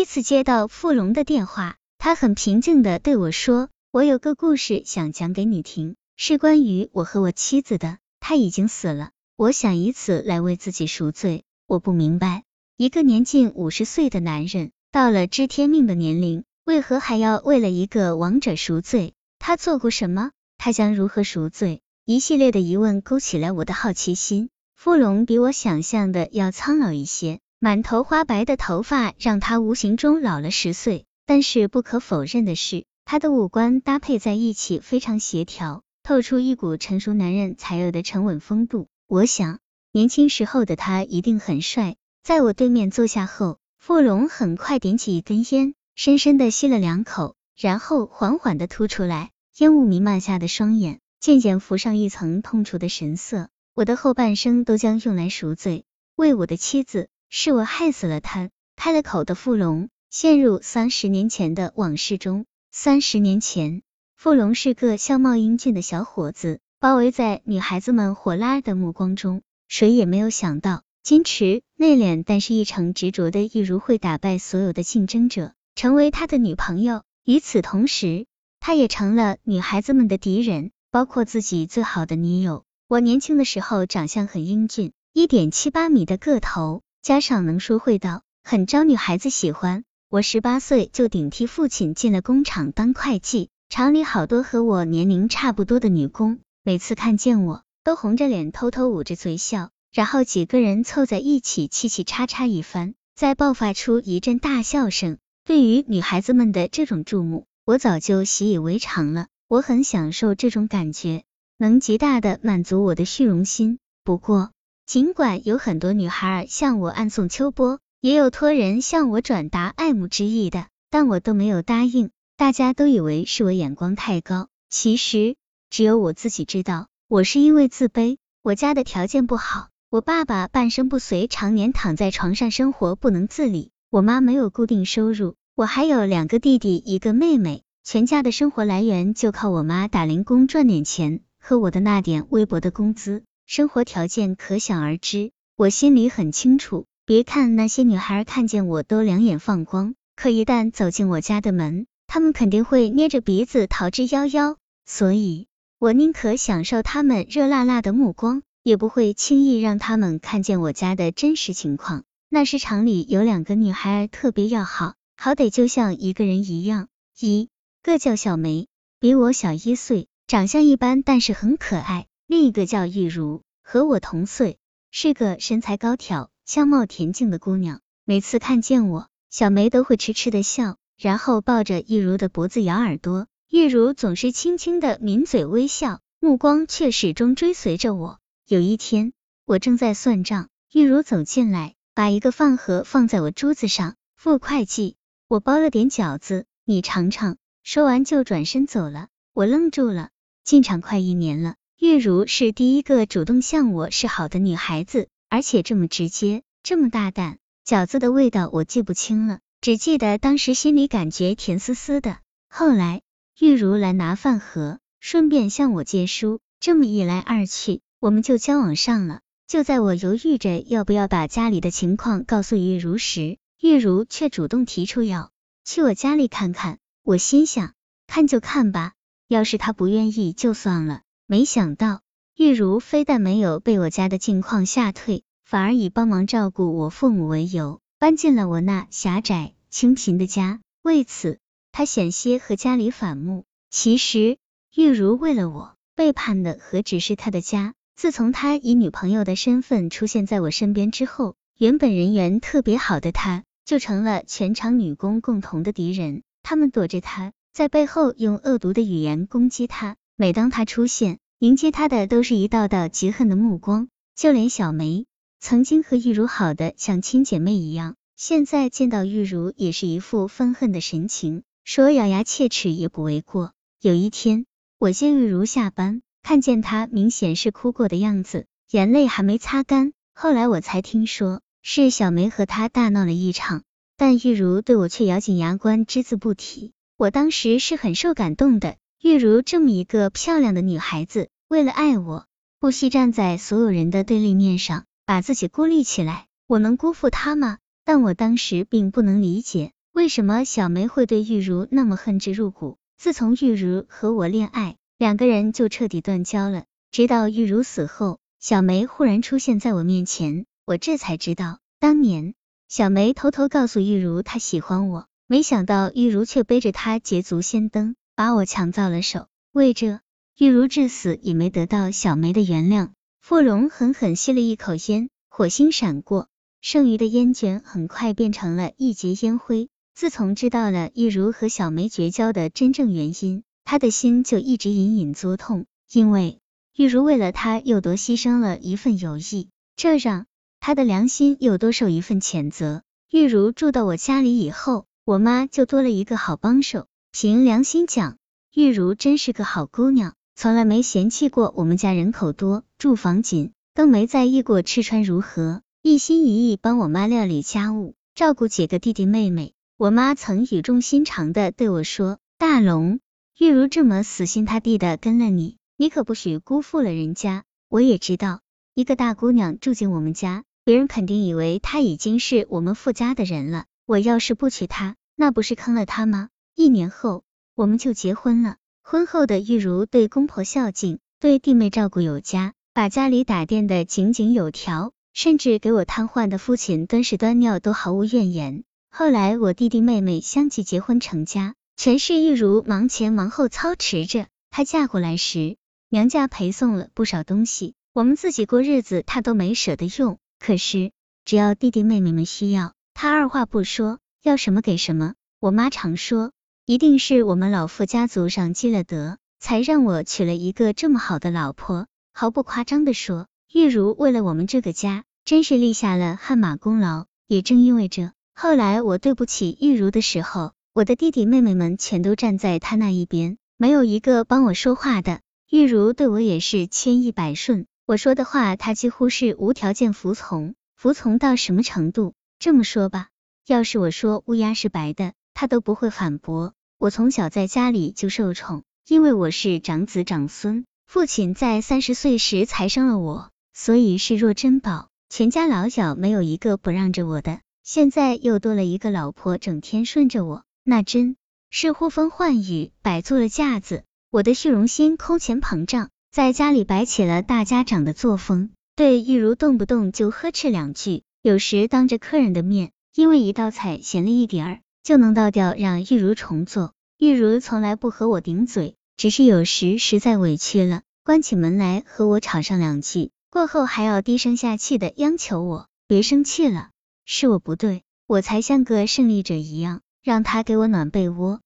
第一次接到傅荣的电话，他很平静的对我说：“我有个故事想讲给你听，是关于我和我妻子的。他已经死了，我想以此来为自己赎罪。我不明白，一个年近五十岁的男人，到了知天命的年龄，为何还要为了一个亡者赎罪？他做过什么？他将如何赎罪？”一系列的疑问勾起了我的好奇心。傅荣比我想象的要苍老一些。满头花白的头发让他无形中老了十岁，但是不可否认的是，他的五官搭配在一起非常协调，透出一股成熟男人才有的沉稳风度。我想，年轻时候的他一定很帅。在我对面坐下后，傅荣很快点起一根烟，深深的吸了两口，然后缓缓的吐出来。烟雾弥漫下的双眼渐渐浮上一层痛楚的神色。我的后半生都将用来赎罪，为我的妻子。是我害死了他。开了口的傅荣陷入三十年前的往事中。三十年前，傅荣是个相貌英俊的小伙子，包围在女孩子们火辣的目光中。谁也没有想到，矜持内敛但是一成执着的易如会打败所有的竞争者，成为他的女朋友。与此同时，他也成了女孩子们的敌人，包括自己最好的女友。我年轻的时候长相很英俊，一点七八米的个头。加上能说会道，很招女孩子喜欢。我十八岁就顶替父亲进了工厂当会计，厂里好多和我年龄差不多的女工，每次看见我都红着脸，偷偷捂着嘴笑，然后几个人凑在一起嘁嘁喳喳一番，再爆发出一阵大笑声。对于女孩子们的这种注目，我早就习以为常了。我很享受这种感觉，能极大的满足我的虚荣心。不过，尽管有很多女孩向我暗送秋波，也有托人向我转达爱慕之意的，但我都没有答应。大家都以为是我眼光太高，其实只有我自己知道，我是因为自卑。我家的条件不好，我爸爸半身不遂，常年躺在床上生活不能自理。我妈没有固定收入，我还有两个弟弟一个妹妹，全家的生活来源就靠我妈打零工赚点钱和我的那点微薄的工资。生活条件可想而知，我心里很清楚。别看那些女孩看见我都两眼放光，可一旦走进我家的门，她们肯定会捏着鼻子逃之夭夭。所以，我宁可享受她们热辣辣的目光，也不会轻易让她们看见我家的真实情况。那时厂里有两个女孩特别要好，好歹就像一个人一样。一个叫小梅，比我小一岁，长相一般，但是很可爱。另一个叫玉茹，和我同岁，是个身材高挑、相貌恬静的姑娘。每次看见我，小梅都会痴痴的笑，然后抱着玉茹的脖子咬耳朵。玉茹总是轻轻的抿嘴微笑，目光却始终追随着我。有一天，我正在算账，玉茹走进来，把一个饭盒放在我桌子上。付会计，我包了点饺子，你尝尝。说完就转身走了。我愣住了，进厂快一年了。玉茹是第一个主动向我示好的女孩子，而且这么直接，这么大胆。饺子的味道我记不清了，只记得当时心里感觉甜丝丝的。后来玉如来拿饭盒，顺便向我借书，这么一来二去，我们就交往上了。就在我犹豫着要不要把家里的情况告诉玉如时，玉如却主动提出要去我家里看看。我心想，看就看吧，要是她不愿意就算了。没想到，玉茹非但没有被我家的境况吓退，反而以帮忙照顾我父母为由，搬进了我那狭窄清贫的家。为此，她险些和家里反目。其实，玉茹为了我，背叛的何止是她的家。自从她以女朋友的身份出现在我身边之后，原本人缘特别好的她，就成了全场女工共同的敌人。他们躲着她，在背后用恶毒的语言攻击她。每当他出现，迎接他的都是一道道极恨的目光。就连小梅，曾经和玉茹好的像亲姐妹一样，现在见到玉茹也是一副愤恨的神情，说咬牙切齿也不为过。有一天，我接玉茹下班，看见她明显是哭过的样子，眼泪还没擦干。后来我才听说，是小梅和她大闹了一场，但玉茹对我却咬紧牙关，只字不提。我当时是很受感动的。玉茹这么一个漂亮的女孩子，为了爱我，不惜站在所有人的对立面上，把自己孤立起来。我能辜负她吗？但我当时并不能理解，为什么小梅会对玉如那么恨之入骨？自从玉如和我恋爱，两个人就彻底断交了。直到玉如死后，小梅忽然出现在我面前，我这才知道，当年小梅偷偷告诉玉如她喜欢我，没想到玉如却背着她捷足先登，把我抢到了手。为这，玉茹至死也没得到小梅的原谅。傅荣狠狠吸了一口烟，火星闪过，剩余的烟卷很快变成了一截烟灰。自从知道了玉茹和小梅绝交的真正原因，他的心就一直隐隐作痛，因为。玉茹为了他又多牺牲了一份友谊，这让他的良心又多受一份谴责。玉茹住到我家里以后，我妈就多了一个好帮手。凭良心讲，玉茹真是个好姑娘，从来没嫌弃过我们家人口多、住房紧，更没在意过吃穿如何，一心一意帮我妈料理家务，照顾几个弟弟妹妹。我妈曾语重心长的对我说：“大龙，玉茹这么死心塌地的跟了你。”你可不许辜负了人家。我也知道，一个大姑娘住进我们家，别人肯定以为她已经是我们傅家的人了。我要是不娶她，那不是坑了她吗？一年后，我们就结婚了。婚后的玉茹对公婆孝敬，对弟妹照顾有加，把家里打点的井井有条，甚至给我瘫痪的父亲端屎端尿都毫无怨言。后来我弟弟妹妹相继结婚成家，全是玉茹忙前忙后操持着。她嫁过来时。娘家陪送了不少东西，我们自己过日子她都没舍得用。可是只要弟弟妹妹们需要，他二话不说，要什么给什么。我妈常说，一定是我们老傅家族上积了德，才让我娶了一个这么好的老婆。毫不夸张的说，玉茹为了我们这个家，真是立下了汗马功劳。也正因为这，后来我对不起玉茹的时候，我的弟弟妹妹们全都站在他那一边，没有一个帮我说话的。玉茹对我也是千依百顺，我说的话她几乎是无条件服从，服从到什么程度？这么说吧，要是我说乌鸦是白的，她都不会反驳。我从小在家里就受宠，因为我是长子长孙，父亲在三十岁时才生了我，所以视若珍宝，全家老小没有一个不让着我的。现在又多了一个老婆，整天顺着我，那真是呼风唤雨，摆错了架子。我的虚荣心空前膨胀，在家里摆起了大家长的作风，对玉茹动不动就呵斥两句，有时当着客人的面，因为一道菜咸了一点儿，就能倒掉让玉茹重做。玉茹从来不和我顶嘴，只是有时实在委屈了，关起门来和我吵上两句，过后还要低声下气的央求我别生气了，是我不对，我才像个胜利者一样，让他给我暖被窝。